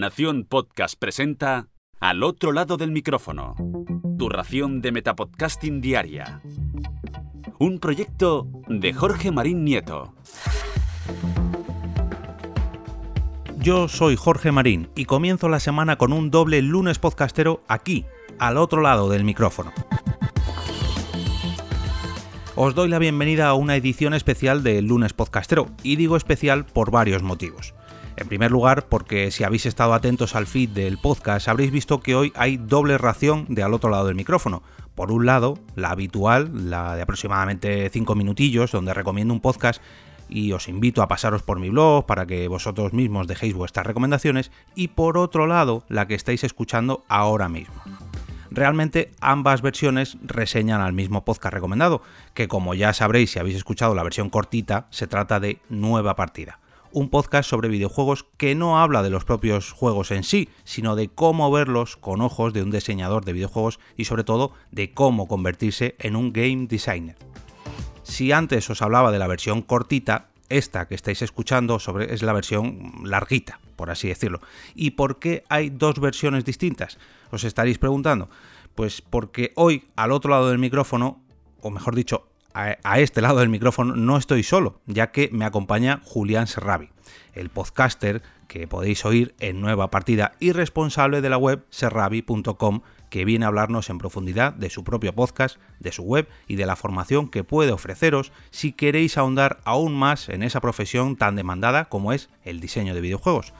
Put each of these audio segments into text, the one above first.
Nación Podcast presenta Al otro lado del micrófono. Tu ración de Metapodcasting Diaria. Un proyecto de Jorge Marín Nieto. Yo soy Jorge Marín y comienzo la semana con un doble lunes podcastero aquí, al otro lado del micrófono. Os doy la bienvenida a una edición especial de Lunes Podcastero, y digo especial por varios motivos. En primer lugar, porque si habéis estado atentos al feed del podcast, habréis visto que hoy hay doble ración de al otro lado del micrófono. Por un lado, la habitual, la de aproximadamente 5 minutillos, donde recomiendo un podcast y os invito a pasaros por mi blog para que vosotros mismos dejéis vuestras recomendaciones. Y por otro lado, la que estáis escuchando ahora mismo. Realmente ambas versiones reseñan al mismo podcast recomendado, que como ya sabréis si habéis escuchado la versión cortita, se trata de Nueva Partida. Un podcast sobre videojuegos que no habla de los propios juegos en sí, sino de cómo verlos con ojos de un diseñador de videojuegos y sobre todo de cómo convertirse en un game designer. Si antes os hablaba de la versión cortita, esta que estáis escuchando sobre, es la versión larguita, por así decirlo. ¿Y por qué hay dos versiones distintas? Os estaréis preguntando. Pues porque hoy, al otro lado del micrófono, o mejor dicho, a, este lado del micrófono, no estoy solo, ya que me acompaña Julián Serravi, el podcaster que podéis oír en nueva partida y responsable de la web serravi.com que viene a hablarnos en profundidad de su propio podcast, de su web y de la formación que puede ofreceros si queréis ahondar aún más en esa profesión tan demandada como es el diseño de videojuegos.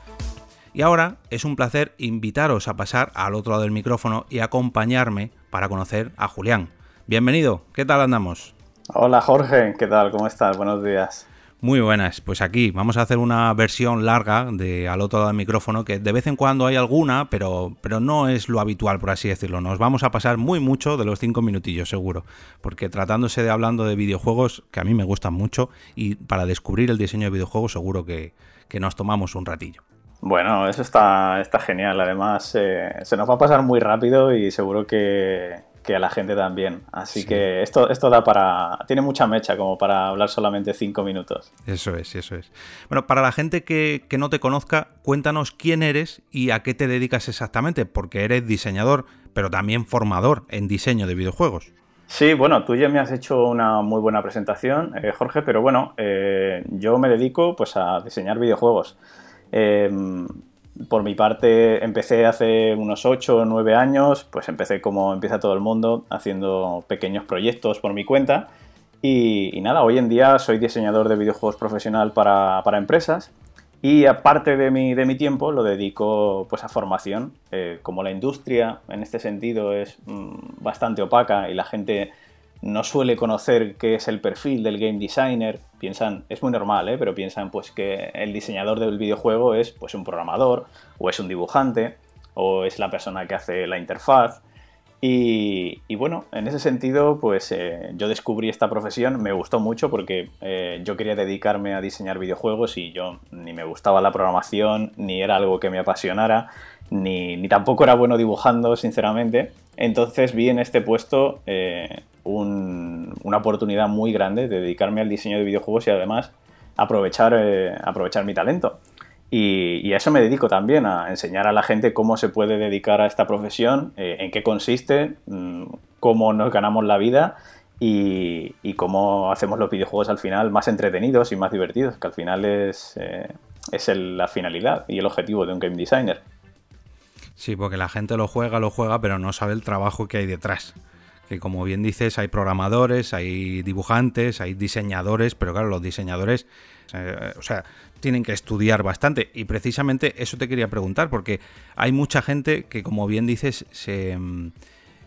Y ahora es un placer invitaros a pasar al otro lado del micrófono y acompañarme para conocer a Julián. Bienvenido, ¿qué tal andamos? Hola Jorge, ¿qué tal? ¿Cómo estás? Buenos días. Muy buenas, pues aquí vamos a hacer una versión larga de al otro lado del micrófono, que de vez en cuando hay alguna, pero, pero no es lo habitual, por así decirlo. Nos vamos a pasar muy mucho de los cinco minutillos, seguro, porque tratándose de hablando de videojuegos, que a mí me gustan mucho, y para descubrir el diseño de videojuegos seguro que, nos tomamos un ratillo. Bueno, eso está, está genial. Además, eh, se nos va a pasar muy rápido y seguro que, que a la gente también. Así que esto, esto da para. Tiene mucha mecha como para hablar solamente cinco minutos. Eso es, eso es. Bueno, para la gente que, no te conozca, cuéntanos quién eres y a qué te dedicas exactamente, porque eres diseñador, pero también formador en diseño de videojuegos. Sí, bueno, tú ya me has hecho una muy buena presentación, eh, Jorge, pero bueno, eh, yo me dedico pues a diseñar videojuegos. Eh, por mi parte, empecé hace unos 8 o 9 años, pues empecé como empieza todo el mundo, haciendo pequeños proyectos por mi cuenta. Y, nada, hoy en día soy diseñador de videojuegos profesional para, empresas y aparte de mi, de mi, tiempo lo dedico pues a formación. Eh, como la industria en este sentido es mm, bastante opaca y la gente no suele conocer qué es el perfil del game designer, piensan, es muy normal, ¿eh? pero piensan pues que el diseñador del videojuego es pues un programador, o es un dibujante, o es la persona que hace la interfaz. Y, bueno, en ese sentido, pues eh, yo descubrí esta profesión, me gustó mucho porque eh, yo quería dedicarme a diseñar videojuegos y yo ni me gustaba la programación, ni era algo que me apasionara, ni, tampoco era bueno dibujando, sinceramente. Entonces vi en este puesto eh, una oportunidad muy grande de dedicarme al diseño de videojuegos y además aprovechar, eh, aprovechar mi talento. Y, a eso me dedico también, a enseñar a la gente cómo se puede dedicar a esta profesión, eh, en qué consiste, mm, cómo nos ganamos la vida y, cómo hacemos los videojuegos al final más entretenidos y más divertidos, que al final es, es la finalidad y el objetivo de un game designer. Sí, porque la gente lo juega, lo juega, pero no sabe el trabajo que hay detrás. Que como bien dices, hay programadores, hay dibujantes, hay diseñadores, pero claro, los diseñadores, eh, o sea, tienen que estudiar bastante. Y precisamente eso te quería preguntar, porque hay mucha gente que, como bien dices, se,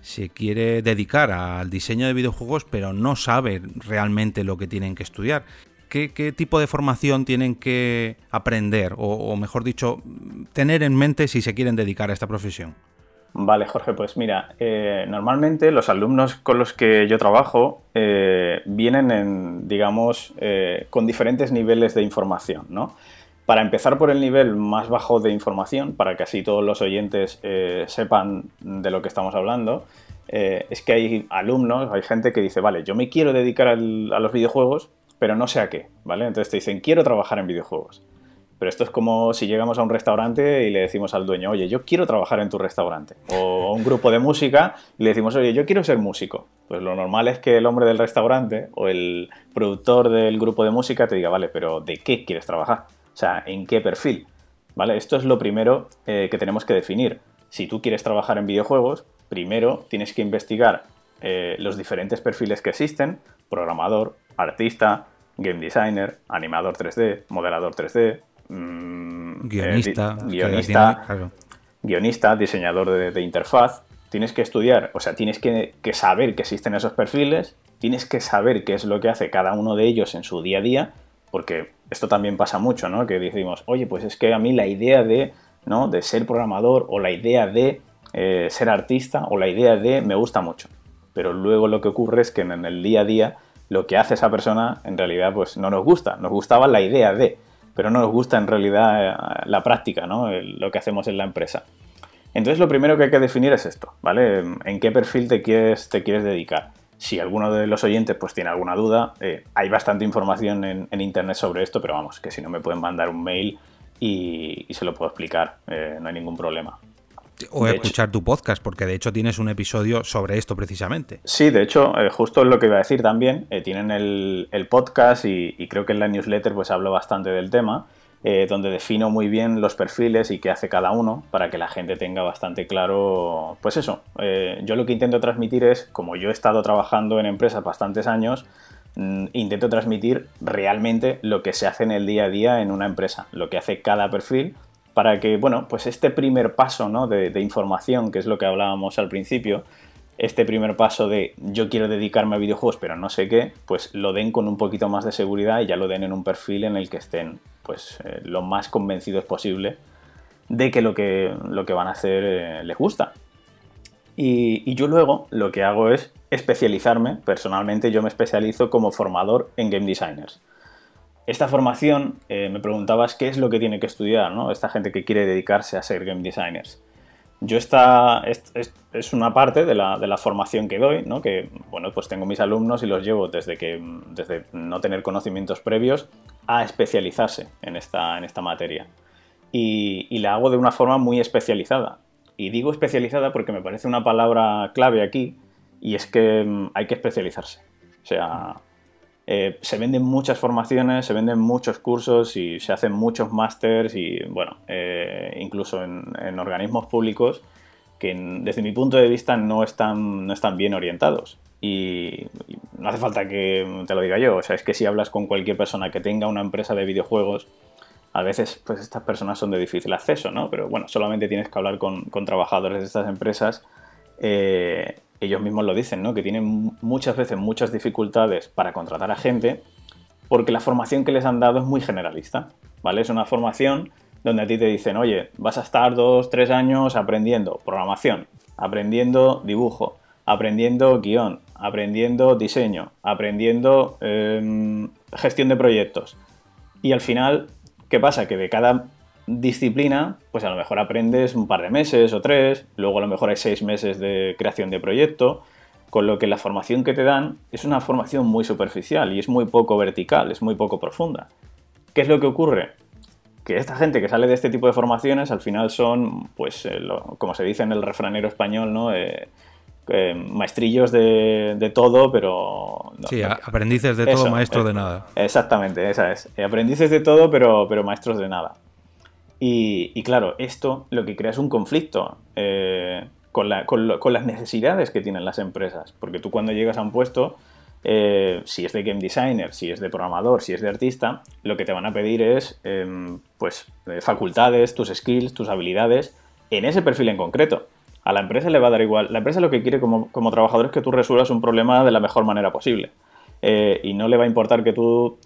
se quiere dedicar al diseño de videojuegos, pero no sabe realmente lo que tienen que estudiar. ¿Qué, tipo de formación tienen que aprender o, mejor dicho, tener en mente si se quieren dedicar a esta profesión? Vale, Jorge, pues mira, eh, normalmente los alumnos con los que yo trabajo eh, vienen en, digamos, eh, con diferentes niveles de información, ¿no? Para empezar por el nivel más bajo de información, para que así todos los oyentes sepan de lo que estamos hablando, es que hay alumnos, hay gente que dice, vale, yo me quiero dedicar a los videojuegos, pero no sé a qué, ¿vale? Entonces te dicen, quiero trabajar en videojuegos. Pero esto es como si llegamos a un restaurante y le decimos al dueño, oye, yo quiero trabajar en tu restaurante. O a un grupo de música y le decimos, oye, yo quiero ser músico. Pues lo normal es que el hombre del restaurante o el productor del grupo de música te diga, vale, pero ¿de qué quieres trabajar? O sea, ¿en qué perfil? ¿Vale? Esto es lo primero eh, que tenemos que definir. Si tú quieres trabajar en videojuegos, primero tienes que investigar eh, los diferentes perfiles que existen, programador, artista, game designer, animador 3D, modelador 3D, mm, guionista, eh, guionista, guionista, diseñador de, interfaz. Tienes que estudiar, o sea, tienes que, que saber que existen esos perfiles, tienes que saber qué es lo que hace cada uno de ellos en su día a día, porque esto también pasa mucho, ¿no? Que decimos, oye, pues es que a mí la idea de, ¿no? de ser programador o la idea de eh, ser artista o la idea de me gusta mucho. Pero luego lo que ocurre es que en el día a día lo que hace esa persona en realidad pues no nos gusta. Nos gustaba la idea de, pero no nos gusta en realidad eh, la práctica, ¿no? lo que hacemos en la empresa. Entonces lo primero que hay que definir es esto, ¿vale? ¿En qué perfil te quieres, te quieres dedicar? Si alguno de los oyentes pues tiene alguna duda, eh, hay bastante información en, internet sobre esto, pero vamos, que si no me pueden mandar un mail y, se lo puedo explicar, eh, no hay ningún problema. O escuchar tu podcast, porque de hecho tienes un episodio sobre esto precisamente. Sí, de hecho, eh, justo es lo que iba a decir también. Eh, tienen el, podcast y, creo que en la newsletter pues hablo bastante del tema, eh, donde defino muy bien los perfiles y qué hace cada uno para que la gente tenga bastante claro, pues eso. yo lo que intento transmitir es, como yo he estado trabajando en empresas bastantes años, mm, intento transmitir realmente lo que se hace en el día a día en una empresa, lo que hace cada perfil para que, bueno, pues este primer paso ¿no? de, información, que es lo que hablábamos al principio, este primer paso de yo quiero dedicarme a videojuegos pero no sé qué, pues lo den con un poquito más de seguridad y ya lo den en un perfil en el que estén pues eh, lo más convencidos posible de que lo que, lo que van a hacer eh, les gusta. Y, y, yo luego lo que hago es especializarme, personalmente yo me especializo como formador en game designers esta formación, eh, me preguntabas qué es lo que tiene que estudiar, ¿no? Esta gente que quiere dedicarse a ser game designers. Yo esta es, una parte de la, formación que doy, ¿no? Que, bueno, pues tengo mis alumnos y los llevo desde que, desde no tener conocimientos previos a especializarse en esta, en esta materia. Y, y la hago de una forma muy especializada. Y digo especializada porque me parece una palabra clave aquí, y es que mm, hay que especializarse. O sea, eh, se venden muchas formaciones, se venden muchos cursos y se hacen muchos másters y, bueno, eh, incluso en, organismos públicos que desde mi punto de vista no están, no están bien orientados. Y, no hace falta que te lo diga yo, o sea, es que si hablas con cualquier persona que tenga una empresa de videojuegos, a veces pues estas personas son de difícil acceso, ¿no? Pero bueno, solamente tienes que hablar con, con trabajadores de estas empresas eh, ellos mismos lo dicen, ¿no? Que tienen muchas veces muchas dificultades para contratar a gente porque la formación que les han dado es muy generalista, ¿vale? Es una formación donde a ti te dicen, oye, vas a estar dos, tres años aprendiendo programación, aprendiendo dibujo, aprendiendo guion, aprendiendo diseño, aprendiendo em, gestión de proyectos. Y al final, ¿qué pasa? Que de cada disciplina, pues a lo mejor aprendes un par de meses o tres, luego a lo mejor hay seis meses de creación de proyecto, con lo que la formación que te dan es una formación muy superficial y es muy poco vertical, es muy poco profunda. ¿Qué es lo que ocurre? Que esta gente que sale de este tipo de formaciones al final son, pues, eh, como se dice en el refranero español, ¿no? Eh, eh, maestrillos de, todo, pero... sí, aprendices de todo, maestros de nada. Exactamente, esa es. Aprendices de todo, pero, pero maestros de nada. Y, claro, esto lo que crea es un conflicto eh, con, las necesidades que tienen las empresas. Porque tú cuando llegas a un puesto, eh, si es de game designer, si es de programador, si es de artista, lo que te van a pedir es em, pues, eh, facultades, tus skills, tus habilidades en ese perfil en concreto. A la empresa le va a dar igual. La empresa lo que quiere como, como trabajador es que tú resuelvas un problema de la mejor manera posible. y no le va a importar que tú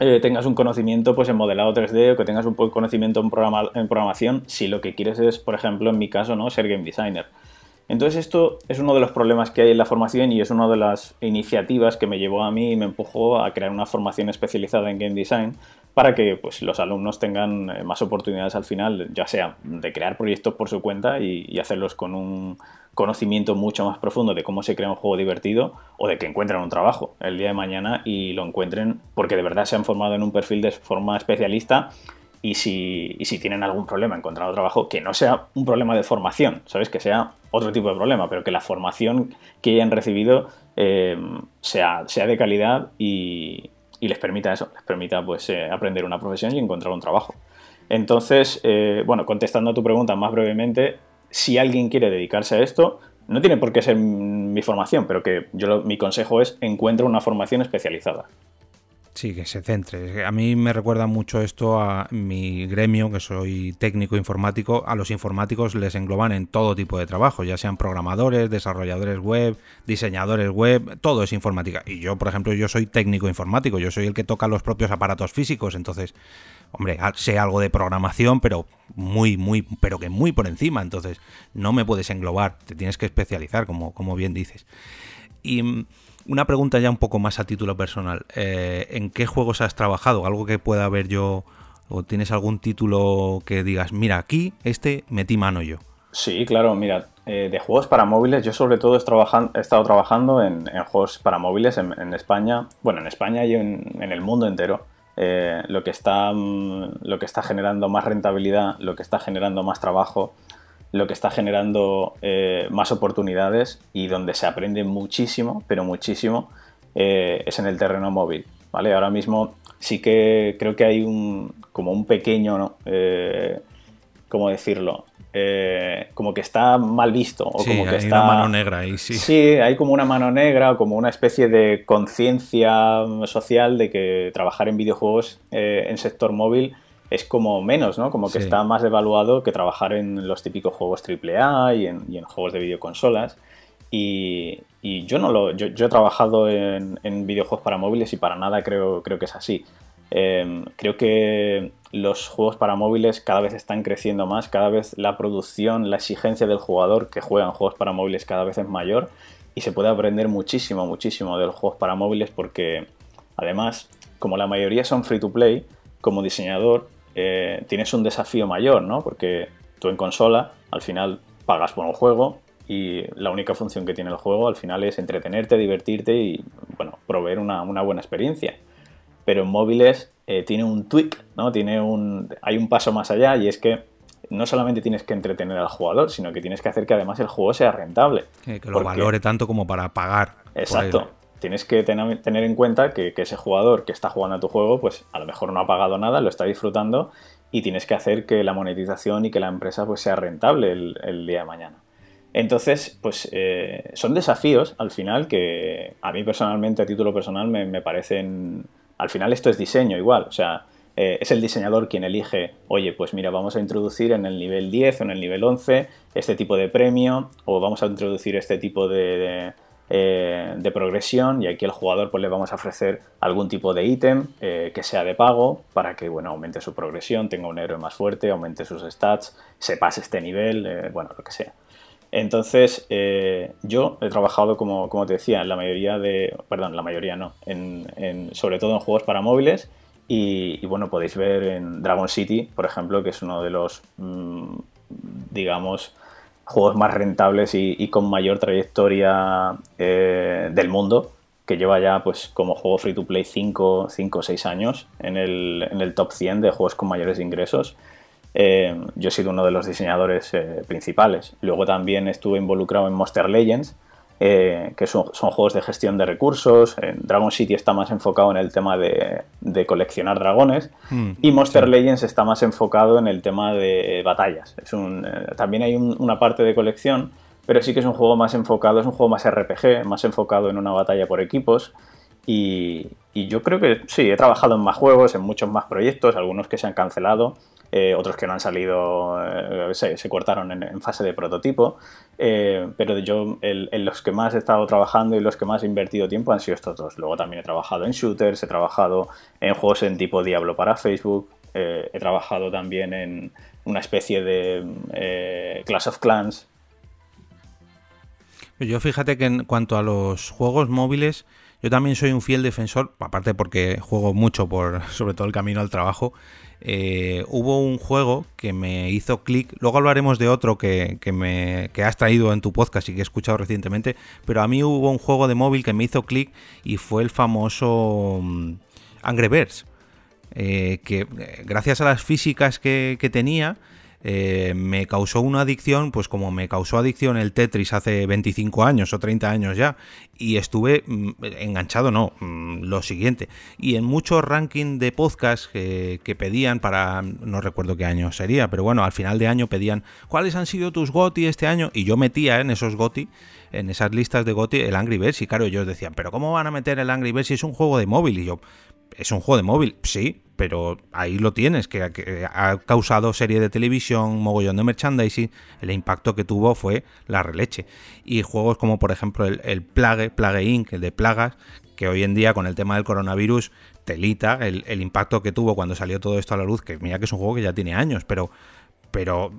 eh, tengas un conocimiento pues, en modelado 3D o que tengas un conocimiento en, en programación si lo que quieres es, por ejemplo, en mi caso, ¿no? ser game designer. Entonces esto es uno de los problemas que hay en la formación y es una de las iniciativas que me llevó a mí y me empujó a crear una formación especializada en game design para que pues, los alumnos tengan eh, más oportunidades al final, ya sea de crear proyectos por su cuenta y hacerlos con un, conocimiento mucho más profundo de cómo se crea un juego divertido o de que encuentren un trabajo el día de mañana y lo encuentren porque de verdad se han formado en un perfil de forma especialista y si, y si tienen algún problema encontrando trabajo, que no sea un problema de formación, ¿sabes? Que sea otro tipo de problema, pero que la formación que hayan recibido eh, sea, sea de calidad y, y, les permita eso, les permita pues eh, aprender una profesión y encontrar un trabajo. Entonces, eh, bueno, contestando a tu pregunta más brevemente, si alguien quiere dedicarse a esto, no tiene por qué ser mi formación, pero que yo mi consejo es encuentre una formación especializada. Sí, que se centre. A mí me recuerda mucho esto a mi gremio, que soy técnico informático. A los informáticos les engloban en todo tipo de trabajo, ya sean programadores, desarrolladores web, diseñadores web, todo es informática. Y yo, por ejemplo, yo soy técnico informático, yo soy el que toca los propios aparatos físicos, entonces, hombre, sé algo de programación, pero muy, muy, pero que muy por encima, entonces no me puedes englobar, te tienes que especializar, como, como bien dices. Y mm, una pregunta ya un poco más a título personal. Eh, ¿En qué juegos has trabajado? Algo que pueda haber yo, o tienes algún título que digas, mira, aquí este metí mano yo. Sí, claro, mira, eh, de juegos para móviles, yo sobre todo he, estado trabajando en, juegos para móviles en, España, bueno, en España y en, el mundo entero. Eh, lo, que está, mm, lo que está generando más rentabilidad, lo que está generando más trabajo, lo que está generando eh, más oportunidades y donde se aprende muchísimo, pero muchísimo, eh, es en el terreno móvil. ¿vale? Ahora mismo sí que creo que hay un, como un pequeño, eh, ¿cómo decirlo? Como que está mal visto. O como que hay está, una mano negra ahí, sí. Sí, hay como una mano negra, como una especie de conciencia social de que trabajar en videojuegos en sector móvil es como menos, ¿no? Como que está más devaluado que trabajar en los típicos juegos AAA y en, y en juegos de videoconsolas. Y, y, yo no lo. Yo, he trabajado en, videojuegos para móviles y para nada creo, creo que es así. Em, creo que los juegos para móviles cada vez están creciendo más, cada vez la producción, la exigencia del jugador que juega en juegos para móviles cada vez es mayor y se puede aprender muchísimo, muchísimo de los juegos para móviles porque además, como la mayoría son free to play, como diseñador eh, tienes un desafío mayor, ¿no? Porque tú en consola al final pagas por un juego y la única función que tiene el juego al final es entretenerte, divertirte y, bueno, proveer una, buena experiencia. Pero en móviles eh, tiene un tweak, ¿no? Tiene un, hay un paso más allá y es que no solamente tienes que entretener al jugador, sino que tienes que hacer que además el juego sea rentable. que lo valore tanto como para pagar. Exacto tienes que tener en cuenta que, ese jugador que está jugando a tu juego, pues a lo mejor no ha pagado nada, lo está disfrutando y tienes que hacer que la monetización y que la empresa pues sea rentable el, día de mañana. Entonces, pues eh, son desafíos al final que a mí personalmente, a título personal, me, parecen... Al final esto es diseño igual, o sea, eh, es el diseñador quien elige, oye, pues mira, vamos a introducir en el nivel 10 o en el nivel 11 este tipo de premio o vamos a introducir este tipo de eh, de progresión y aquí al jugador pues le vamos a ofrecer algún tipo de ítem eh, que sea de pago para que bueno, aumente su progresión, tenga un héroe más fuerte, aumente sus stats, se pase este nivel, bueno, lo que sea. Entonces, yo he trabajado, como, como, te decía, en la mayoría de. Perdón, la mayoría no. Sobre todo en juegos para móviles. Y, bueno, podéis ver en Dragon City, por ejemplo, que es uno de los. Mm, digamos juegos más rentables y, con mayor trayectoria eh, del mundo, que lleva ya pues como juego free to play 5 o 6 años en el, en el, top 100 de juegos con mayores ingresos. Eh, yo he sido uno de los diseñadores eh, principales. Luego también estuve involucrado en Monster Legends, eh, que son, juegos de gestión de recursos. Dragon City está más enfocado en el tema de, coleccionar dragones mm, y Monster Legends está más enfocado en el tema de batallas. Es un, eh, también hay una parte de colección, pero sí que es un juego más enfocado, es un juego más RPG, más enfocado en una batalla por equipos. Y, y yo creo que sí, he trabajado en más juegos, en muchos más proyectos, algunos que se han cancelado, eh, otros que no han salido, eh, se, cortaron en, fase de prototipo, eh, pero yo en los que más he estado trabajando y los que más he invertido tiempo han sido estos dos. Luego también he trabajado en shooters, he trabajado en juegos en tipo Diablo para Facebook, he trabajado también en una especie de Clash of Clans. Yo fíjate que en cuanto a los juegos móviles, yo también soy un fiel defensor, aparte porque juego mucho por sobre todo el camino al trabajo, eh, hubo un juego que me hizo clic. Luego hablaremos de otro que, me, has traído en tu podcast y que he escuchado recientemente. Pero a mí hubo un juego de móvil que me hizo clic y fue el famoso mm, Angry Birds. que gracias a las físicas que, que tenía, eh, me causó una adicción, pues como me causó adicción el Tetris hace 25 años o 30 años ya, y estuve mm, enganchado, no, mm, lo siguiente. Y en muchos rankings de podcast que, pedían para, no recuerdo qué año sería, pero bueno, al final de año pedían, ¿cuáles han sido tus GOTI este año? Y yo metía en esos GOTI en esas listas de GOTI el Angry Birds y claro, ellos decían, pero ¿cómo van a meter el Angry Birds si es un juego de móvil? Y yo, es un juego de móvil, sí, pero ahí lo tienes, que, ha causado serie de televisión, mogollón de merchandising, el impacto que tuvo fue la releche. Y juegos como por ejemplo el, Plague, Plague Inc., el de plagas, que hoy en día con el tema del coronavirus, telita, el, el impacto que tuvo cuando salió todo esto a la luz, que mira que es un juego que ya tiene años, pero, pero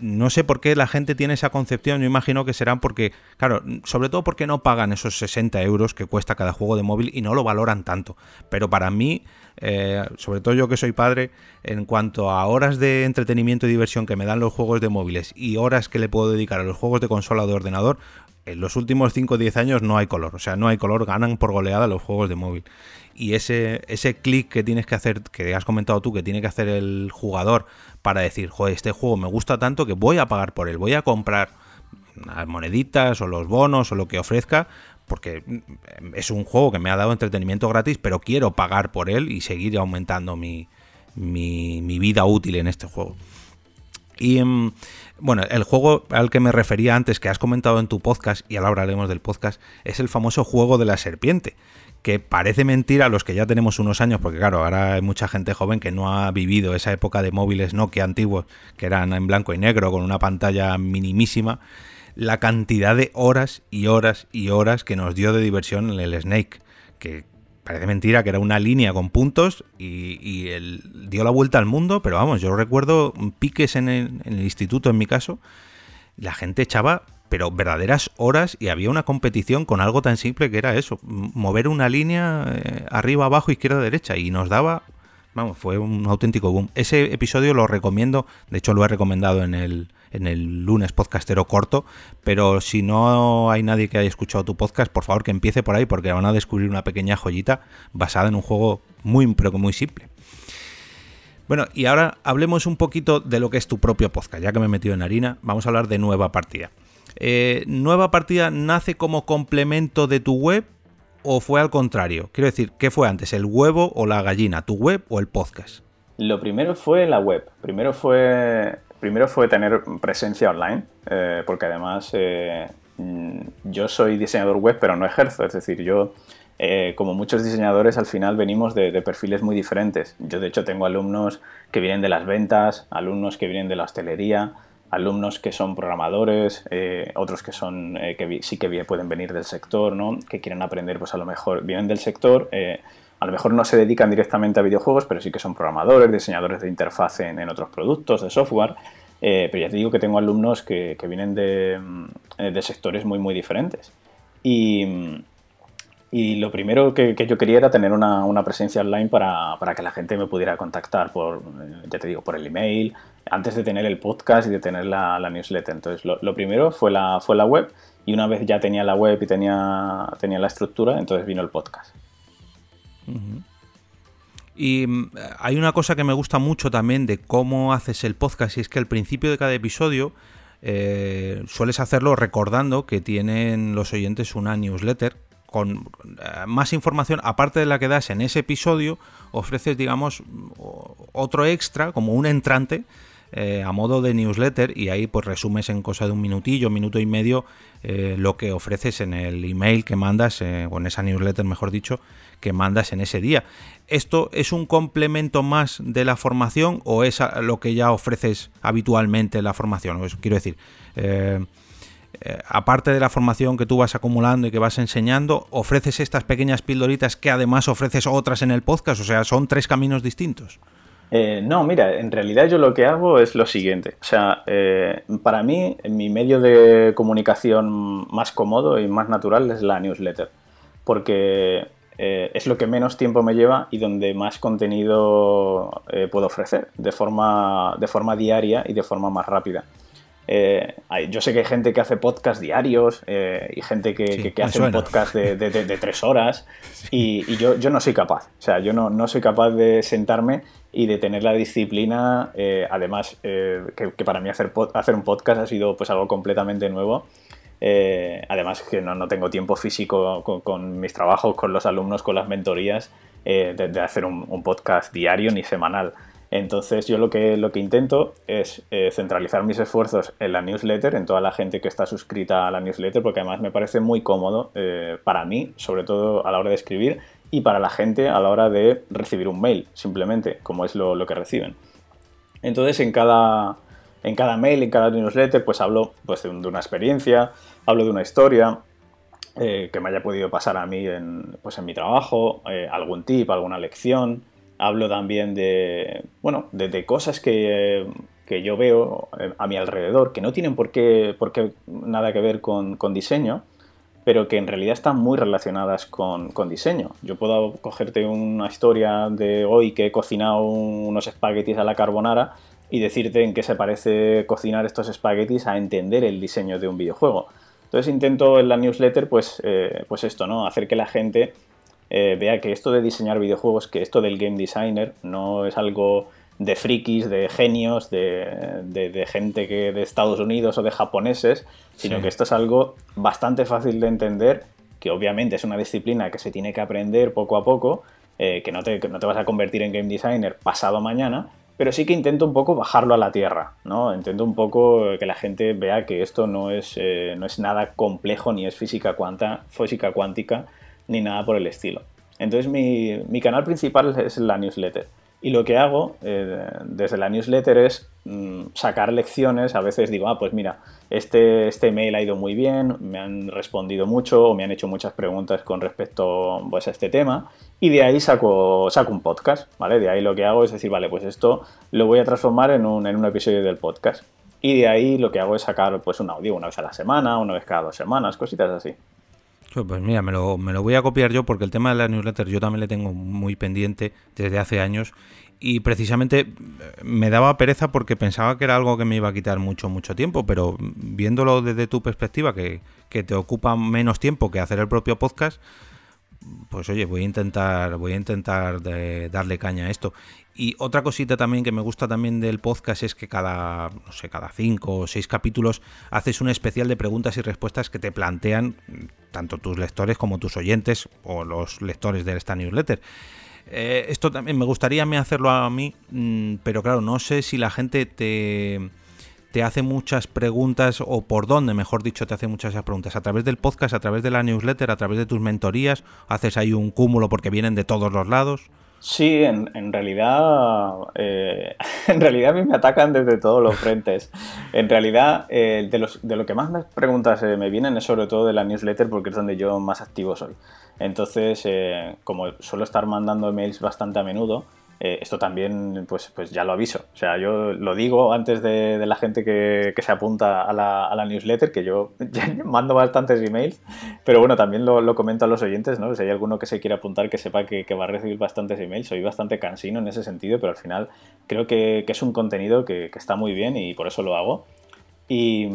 no sé por qué la gente tiene esa concepción. Yo imagino que serán porque, claro, sobre todo porque no pagan esos 60 euros que cuesta cada juego de móvil y no lo valoran tanto. Pero para mí, eh, sobre todo yo que soy padre, en cuanto a horas de entretenimiento y diversión que me dan los juegos de móviles y horas que le puedo dedicar a los juegos de consola o de ordenador, en los últimos 5 o 10 años no hay color. O sea, no hay color, ganan por goleada los juegos de móvil. Y ese, ese clic que tienes que hacer, que has comentado tú, que tiene que hacer el jugador para decir, joder, este juego me gusta tanto que voy a pagar por él, voy a comprar las moneditas o los bonos o lo que ofrezca, porque es un juego que me ha dado entretenimiento gratis, pero quiero pagar por él y seguir aumentando mi, mi, mi vida útil en este juego. Y mm, bueno, el juego al que me refería antes, que has comentado en tu podcast, y ahora hablaremos del podcast, es el famoso juego de la serpiente, que parece mentira a los que ya tenemos unos años, porque claro, ahora hay mucha gente joven que no ha vivido esa época de móviles Nokia antiguos, que eran en blanco y negro, con una pantalla minimísima, la cantidad de horas y horas y horas que nos dio de diversión el Snake, que parece mentira que era una línea con puntos y, dio la vuelta al mundo, pero vamos, yo recuerdo piques en el, en el instituto, en mi caso, la gente echaba pero verdaderas horas y había una competición con algo tan simple que era eso, mover una línea eh, arriba, abajo, izquierda, derecha y nos daba, vamos, fue un auténtico boom. Ese episodio lo recomiendo, de hecho lo he recomendado en el, en el lunes podcastero corto, pero si no hay nadie que haya escuchado tu podcast, por favor que empiece por ahí porque van a descubrir una pequeña joyita basada en un juego muy, pero muy simple. Bueno, y ahora hablemos un poquito de lo que es tu propio podcast. Ya que me he metido en harina, vamos a hablar de nueva partida. Eh, ¿Nueva partida nace como complemento de tu web o fue al contrario? Quiero decir, ¿qué fue antes, el huevo o la gallina, tu web o el podcast? Lo primero fue la web. Primero fue, primero fue tener presencia online, eh, porque además eh, mm, yo soy diseñador web, pero no ejerzo. Es decir, yo, como muchos diseñadores, al final venimos de, de, perfiles muy diferentes. Yo, de hecho, tengo alumnos que vienen de las ventas, alumnos que vienen de la hostelería, alumnos que son programadores, eh, otros que son eh, que sí que pueden venir del sector, ¿no? que quieren aprender, pues a lo mejor vienen del sector, eh, a lo mejor no se dedican directamente a videojuegos, pero sí que son programadores, diseñadores de interfaz en, otros productos, de software. pero ya te digo que tengo alumnos que, vienen de, de, sectores muy, muy diferentes. Y, y lo primero que, yo quería era tener una, una presencia online para, para, que la gente me pudiera contactar por, ya te digo, por el email, antes de tener el podcast y de tener la, newsletter. Entonces, lo, primero fue la, fue la web y una vez ya tenía la web y tenía, tenía la estructura, entonces vino el podcast. Y mm, hay una cosa que me gusta mucho también de cómo haces el podcast y es que al principio de cada episodio eh, sueles hacerlo recordando que tienen los oyentes una newsletter con eh, más información, aparte de la que das en ese episodio, ofreces, digamos, otro extra, como un entrante, eh, a modo de newsletter y ahí pues resumes en cosa de un minutillo, minuto y medio eh, lo que ofreces en el email que mandas, o en esa newsletter mejor dicho, que mandas en ese día. ¿Esto es un complemento más de la formación o es lo que ya ofreces habitualmente en la formación? quiero decir, aparte de la formación que tú vas acumulando y que vas enseñando, ofreces estas pequeñas pildoritas que además ofreces otras en el podcast, o sea, son tres caminos distintos. Eh, no, mira, en realidad yo lo que hago es lo siguiente. O sea, eh, para mí, mi medio de comunicación más cómodo y más natural es la newsletter. Porque eh, es lo que menos tiempo me lleva y donde más contenido puedo ofrecer de forma, de forma diaria y de forma más rápida. Eh, yo sé que hay gente que hace podcast diarios eh, y gente que, hace un podcast de, tres horas y, yo, yo, no soy capaz. O sea, yo no, no soy capaz de sentarme y de tener la disciplina. Eh, además, que, para mí hacer, hacer un podcast ha sido pues algo completamente nuevo. además que no, no, tengo tiempo físico con, mis trabajos, con los alumnos, con las mentorías, de, hacer un podcast diario ni semanal. Entonces yo lo que, lo que intento es eh, centralizar mis esfuerzos en la newsletter, en toda la gente que está suscrita a la newsletter, porque además me parece muy cómodo eh, para mí, sobre todo a la hora de escribir, y para la gente a la hora de recibir un mail, simplemente, como es lo, que reciben. Entonces en cada, en cada mail, en cada newsletter, pues hablo pues, de, una experiencia, hablo de una historia, eh, que me haya podido pasar a mí en, pues en mi trabajo, algún tip, alguna lección, hablo también de, bueno, de, cosas que, yo veo eh, a mi alrededor, que no tienen por qué, por qué nada que ver con, diseño, pero que en realidad están muy relacionadas con, diseño. Yo puedo cogerte una historia de hoy que he cocinado unos espaguetis a la carbonara y decirte en qué se parece cocinar estos espaguetis a entender el diseño de un videojuego. Entonces intento en la newsletter, pues, eh, pues esto, ¿no? Hacer que la gente eh, vea que esto de diseñar videojuegos, que esto del game designer no es algo de frikis, de genios, de, gente que de Estados Unidos o de japoneses, sino que esto es algo bastante fácil de entender, que obviamente es una disciplina que se tiene que aprender poco a poco, eh, que, no te, no te vas a convertir en game designer pasado mañana, pero sí que intento un poco bajarlo a la tierra, ¿no? Intento un poco que la gente vea que esto no es, eh, no es nada complejo ni es física, cuanta, física cuántica, ni nada por el estilo. Entonces mi, canal principal es la newsletter. Y lo que hago eh, desde la newsletter es mm, sacar lecciones. A veces digo, ah, pues mira, este, este mail ha ido muy bien, me han respondido mucho o me han hecho muchas preguntas con respecto pues, a este tema. Y de ahí saco, saco un podcast, ¿vale? De ahí lo que hago es decir, vale, pues esto lo voy a transformar en un, en un episodio del podcast. Y de ahí lo que hago es sacar pues un audio una vez a la semana, una vez cada dos semanas, cositas así. Pues mira, me lo, me lo voy a copiar yo porque el tema de la newsletter yo también le tengo muy pendiente desde hace años y precisamente eh, me daba pereza porque pensaba que era algo que me iba a quitar mucho, mucho tiempo, pero viéndolo desde tu perspectiva, que, que te ocupa menos tiempo que hacer el propio podcast, pues oye, voy a intentar, voy a intentar darle caña a esto. Y otra cosita también que me gusta también del podcast es que cada, no sé, cada cinco o seis capítulos haces un especial de preguntas y respuestas que te plantean tanto tus lectores como tus oyentes o los lectores de esta newsletter. Eh, esto también me gustaría hacerlo a mí, mm, pero claro, no sé si la gente te te hace muchas preguntas, o por dónde, mejor dicho, te hace muchas preguntas. A través del podcast, a través de la newsletter, a través de tus mentorías, haces ahí un cúmulo porque vienen de todos los lados. Sí, en, realidad, eh, en realidad a mí me atacan desde todos los frentes. En realidad, eh, de, de, lo que más preguntas eh, me vienen es sobre todo de la newsletter porque es donde yo más activo soy. Entonces, como suelo estar mandando emails bastante a menudo, eh, esto también, pues, pues ya lo aviso. O sea, yo lo digo antes de, la gente que, se apunta a la, newsletter, que yo mando bastantes emails, pero bueno, también lo, comento a los oyentes, ¿no? Si hay alguno que se quiere apuntar, que sepa que, va a recibir bastantes emails. Soy bastante cansino en ese sentido, pero al final creo que, es un contenido que, está muy bien y por eso lo hago. Y,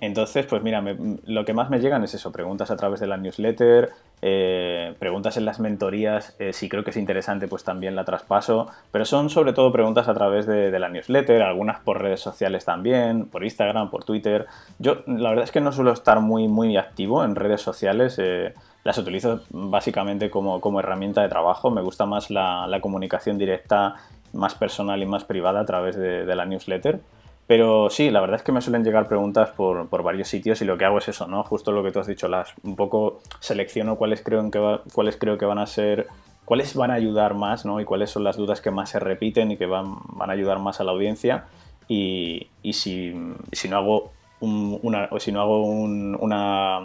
entonces, pues mira, lo que más me llegan es eso, preguntas a través de la newsletter, eh, preguntas en las mentorías, eh, si creo que es interesante, pues también la traspaso, pero son sobre todo preguntas a través de, la newsletter, algunas por redes sociales también, por Instagram, por Twitter. Yo la verdad es que no suelo estar muy, muy activo en redes sociales. Eh, las utilizo básicamente como, herramienta de trabajo. Me gusta más la, comunicación directa, más personal y más privada a través de la newsletter. Pero sí, la verdad es que me suelen llegar preguntas por, varios sitios y lo que hago es eso, ¿no? Justo lo que tú has dicho, las un poco selecciono cuáles creo que cuáles creo que van a ser cuáles van a ayudar más, ¿no? Y cuáles son las dudas que más se repiten y que van, van a ayudar más a la audiencia. Y, si, no hago un, una, o si no hago un, una,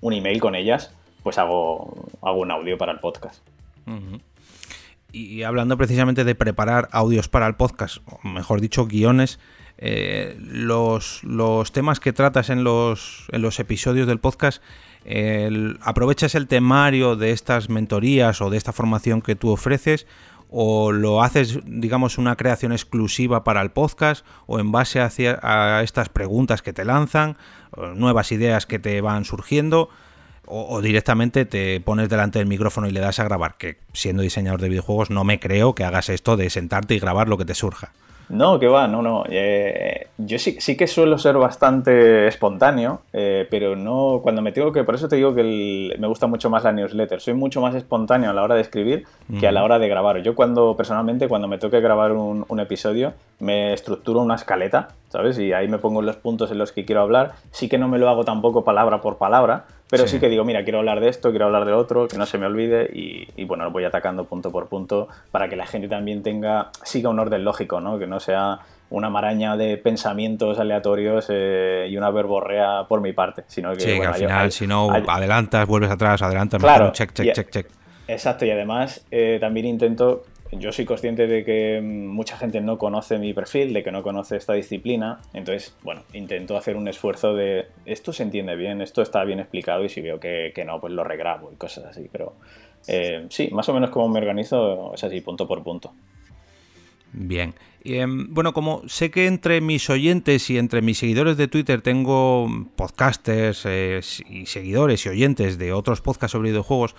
un email con ellas, pues hago, hago un audio para el podcast. Y hablando precisamente de preparar audios para el podcast, o mejor dicho, guiones, eh, los, temas que tratas en los, en los episodios del podcast, ¿aprovechas el temario de estas mentorías o de esta formación que tú ofreces? o lo haces, digamos, una creación exclusiva para el podcast, o en base a estas preguntas que te lanzan, nuevas ideas que te van surgiendo, o, directamente te pones delante del micrófono y le das a grabar, que siendo diseñador de videojuegos no me creo que hagas esto de sentarte y grabar lo que te surja. No, que va, no, no. Eh, yo sí, sí que suelo ser bastante espontáneo, eh, pero no cuando me tengo que. Por eso te digo que me gusta mucho más la newsletter. Soy mucho más espontáneo a la hora de escribir que a la hora de grabar. Yo, cuando personalmente, cuando me toque grabar un, un, episodio, me estructuro una escaleta, ¿sabes? Y ahí me pongo los puntos en los que quiero hablar. Sí que no me lo hago tampoco palabra por palabra, pero sí. que digo, mira, quiero hablar de esto, quiero hablar del otro, que no se me olvide y, bueno, lo voy atacando punto por punto para que la gente también tenga, siga un orden lógico, ¿no? Que no sea una maraña de pensamientos aleatorios eh, y una verborrea por mi parte, sino que... Sí, que al final, si no, adelantas, vuelves atrás, adelantas, claro, check, check, check, check. Exacto, y además eh, también intento yo soy consciente de que mucha gente no conoce mi perfil, de que no conoce esta disciplina, entonces, bueno, intento hacer un esfuerzo de esto se entiende bien, esto está bien explicado y si veo que, no, pues lo regrabo y cosas así, pero eh, sí, más o menos como me organizo es así, punto por punto. Bien. Em, bueno, como sé que entre mis oyentes y entre mis seguidores de Twitter tengo podcasters eh, y seguidores y oyentes de otros podcasts sobre videojuegos,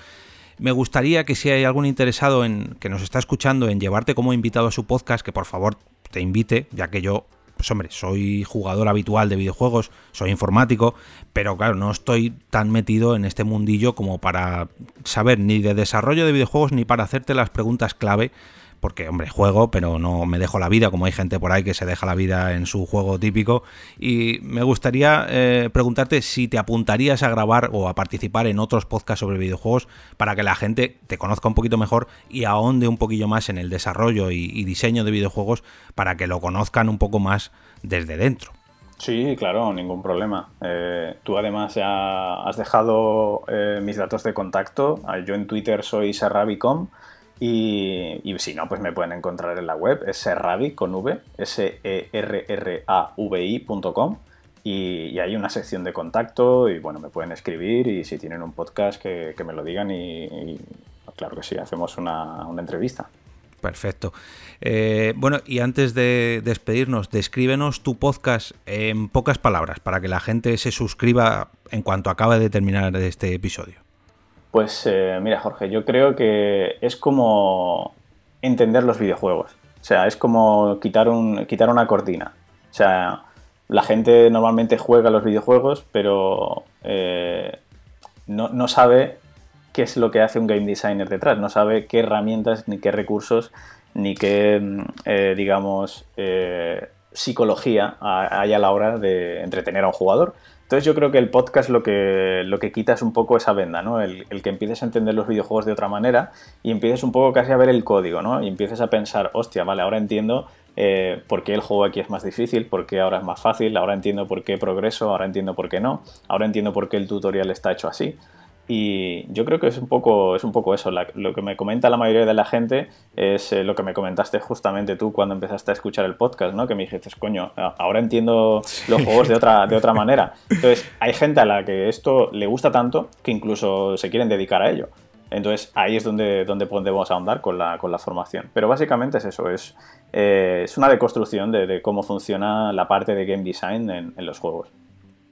me gustaría que si hay algún interesado en que nos está escuchando en llevarte como invitado a su podcast, que por favor te invite, ya que yo pues hombre, soy jugador habitual de videojuegos, soy informático, pero claro, no estoy tan metido en este mundillo como para saber ni de desarrollo de videojuegos ni para hacerte las preguntas clave porque, hombre, juego, pero no me dejo la vida, como hay gente por ahí que se deja la vida en su juego típico. Y me gustaría eh, preguntarte si te apuntarías a grabar o a participar en otros podcasts sobre videojuegos para que la gente te conozca un poquito mejor y ahonde un poquillo más en el desarrollo y, diseño de videojuegos para que lo conozcan un poco más desde dentro. Sí, claro, ningún problema. Eh, tú además ya has dejado eh, mis datos de contacto. Yo en Twitter soy serrabicom y, si no, pues me pueden encontrar en la web, es con v, s e r r a v i.com y, hay una sección de contacto y bueno, me pueden escribir y si tienen un podcast que, me lo digan y, claro que sí, hacemos una, entrevista. Perfecto. Eh, bueno, y antes de despedirnos, descríbenos tu podcast en pocas palabras para que la gente se suscriba en cuanto acabe de terminar este episodio. Pues eh, mira, Jorge, yo creo que es como entender los videojuegos. O sea, es como quitar, un, quitar una cortina. O sea, la gente normalmente juega los videojuegos, pero eh, no, sabe qué es lo que hace un game designer detrás. No sabe qué herramientas, ni qué recursos, ni qué, mm, eh, digamos, psicología hay a la hora de entretener a un jugador. Entonces yo creo que el podcast lo que, lo que quita es un poco esa venda, ¿no? El, que empieces a entender los videojuegos de otra manera y empieces un poco casi a ver el código, ¿no? Y empieces a pensar, hostia, vale, ahora entiendo eh, por qué el juego aquí es más difícil, por qué ahora es más fácil, ahora entiendo por qué progreso, ahora entiendo por qué no, ahora entiendo por qué el tutorial está hecho así. Y yo creo que es un poco, es un poco eso. lo que me comenta la mayoría de la gente es eh, lo que me comentaste justamente tú cuando empezaste a escuchar el podcast, ¿no? Que me dijiste, coño, ahora entiendo los juegos de otra, de otra manera. Entonces, hay gente a la que esto le gusta tanto que incluso se quieren dedicar a ello. Entonces, ahí es donde, donde podemos ahondar con la, con la formación. Pero básicamente es eso, es, eh, es una deconstrucción de, cómo funciona la parte de game design en los juegos.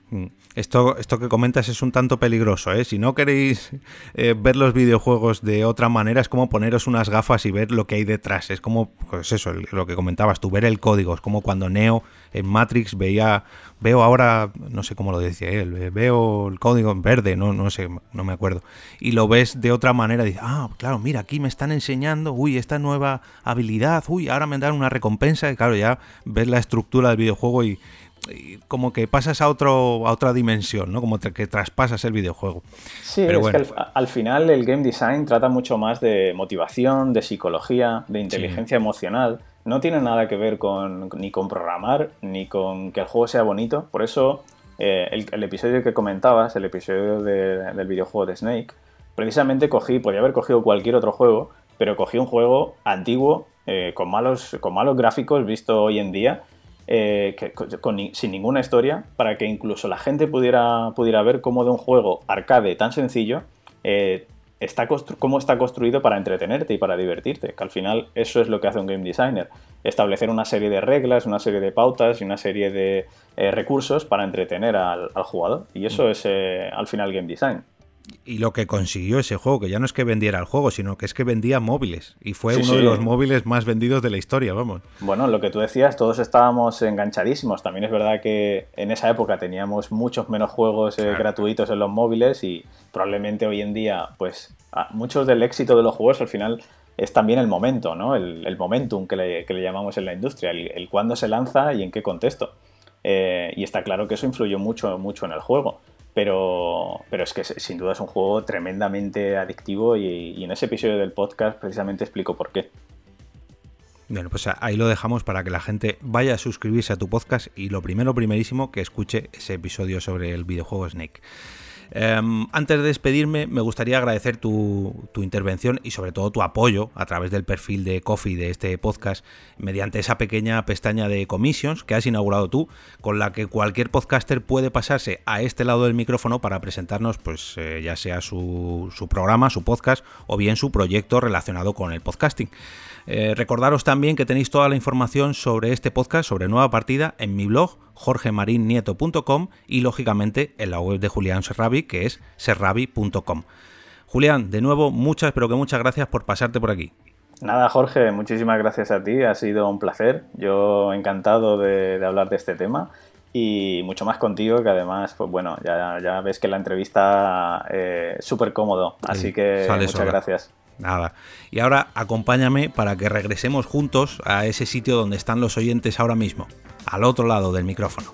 Mm. Esto, esto que comentas es un tanto peligroso, ¿eh? Si no queréis eh, ver los videojuegos de otra manera, es como poneros unas gafas y ver lo que hay detrás. Es como, pues eso, lo que comentabas tú, ver el código. Es como cuando Neo en Matrix veía, veo ahora, no sé cómo lo decía él, veo el código en verde, no, no sé, no me acuerdo. Y lo ves de otra manera, dices, ah, claro, mira, aquí me están enseñando, uy, esta nueva habilidad, uy, ahora me dan una recompensa. Y claro, ya ves la estructura del videojuego y como que pasas a otro a otra dimensión, ¿no? Como que traspasas el videojuego. Sí, es que al, final el game design trata mucho más de motivación, de psicología, de inteligencia emocional. No tiene nada que ver con ni con programar ni con que el juego sea bonito. Por eso eh, el, episodio que comentabas, el episodio del videojuego de Snake, precisamente cogí, podría haber cogido cualquier otro juego, pero cogí un juego antiguo eh, con malos con malos gráficos visto hoy en día eh, sin ninguna historia, para que incluso la gente pudiera, pudiera ver cómo de un juego arcade tan sencillo, eh, está cómo está construido para entretenerte y para divertirte, que al final eso es lo que hace un game designer, establecer una serie de reglas, una serie de pautas y una serie de eh, recursos para entretener al, jugador. Y eso es eh, al final game design y lo que consiguió ese juego, que ya no es que vendiera el juego, sino que es que vendía móviles. Y fue uno de los móviles más vendidos de la historia, vamos. Bueno, lo que tú decías, todos estábamos enganchadísimos. También es verdad que en esa época teníamos muchos menos juegos eh, gratuitos en los móviles y probablemente hoy en día, pues, muchos del éxito de los juegos al final es también el momento, ¿no? El, momentum que le, llamamos en la industria, el, cuándo se lanza y en qué contexto. Eh, y está claro que eso influyó mucho, mucho en el juego. Pero, pero es que sin duda es un juego tremendamente adictivo y, en ese episodio del podcast precisamente explico por qué. Bueno, pues ahí lo dejamos para que la gente vaya a suscribirse a tu podcast y lo primero, primerísimo, que escuche ese episodio sobre el videojuego Snake. Em, antes de despedirme, me gustaría agradecer tu, intervención y sobre todo tu apoyo a través del perfil de Coffee de este podcast mediante esa pequeña pestaña de commissions que has inaugurado tú, con la que cualquier podcaster puede pasarse a este lado del micrófono para presentarnos, pues eh, ya sea su, su programa, su podcast o bien su proyecto relacionado con el podcasting. Eh, recordaros también que tenéis toda la información sobre este podcast, sobre Nueva Partida, en mi blog jorgemarinieto.com y lógicamente en la web de Julián Serrabi, que es serrabi.com. Julián, de nuevo, muchas, pero que muchas gracias por pasarte por aquí. Nada, Jorge, muchísimas gracias a ti, ha sido un placer. Yo encantado de, hablar de este tema y mucho más contigo, que además, pues bueno, ya, ves que la entrevista es eh, súper cómodo, así que muchas gracias. Nada. Y ahora acompáñame para que regresemos juntos a ese sitio donde están los oyentes ahora mismo, al otro lado del micrófono.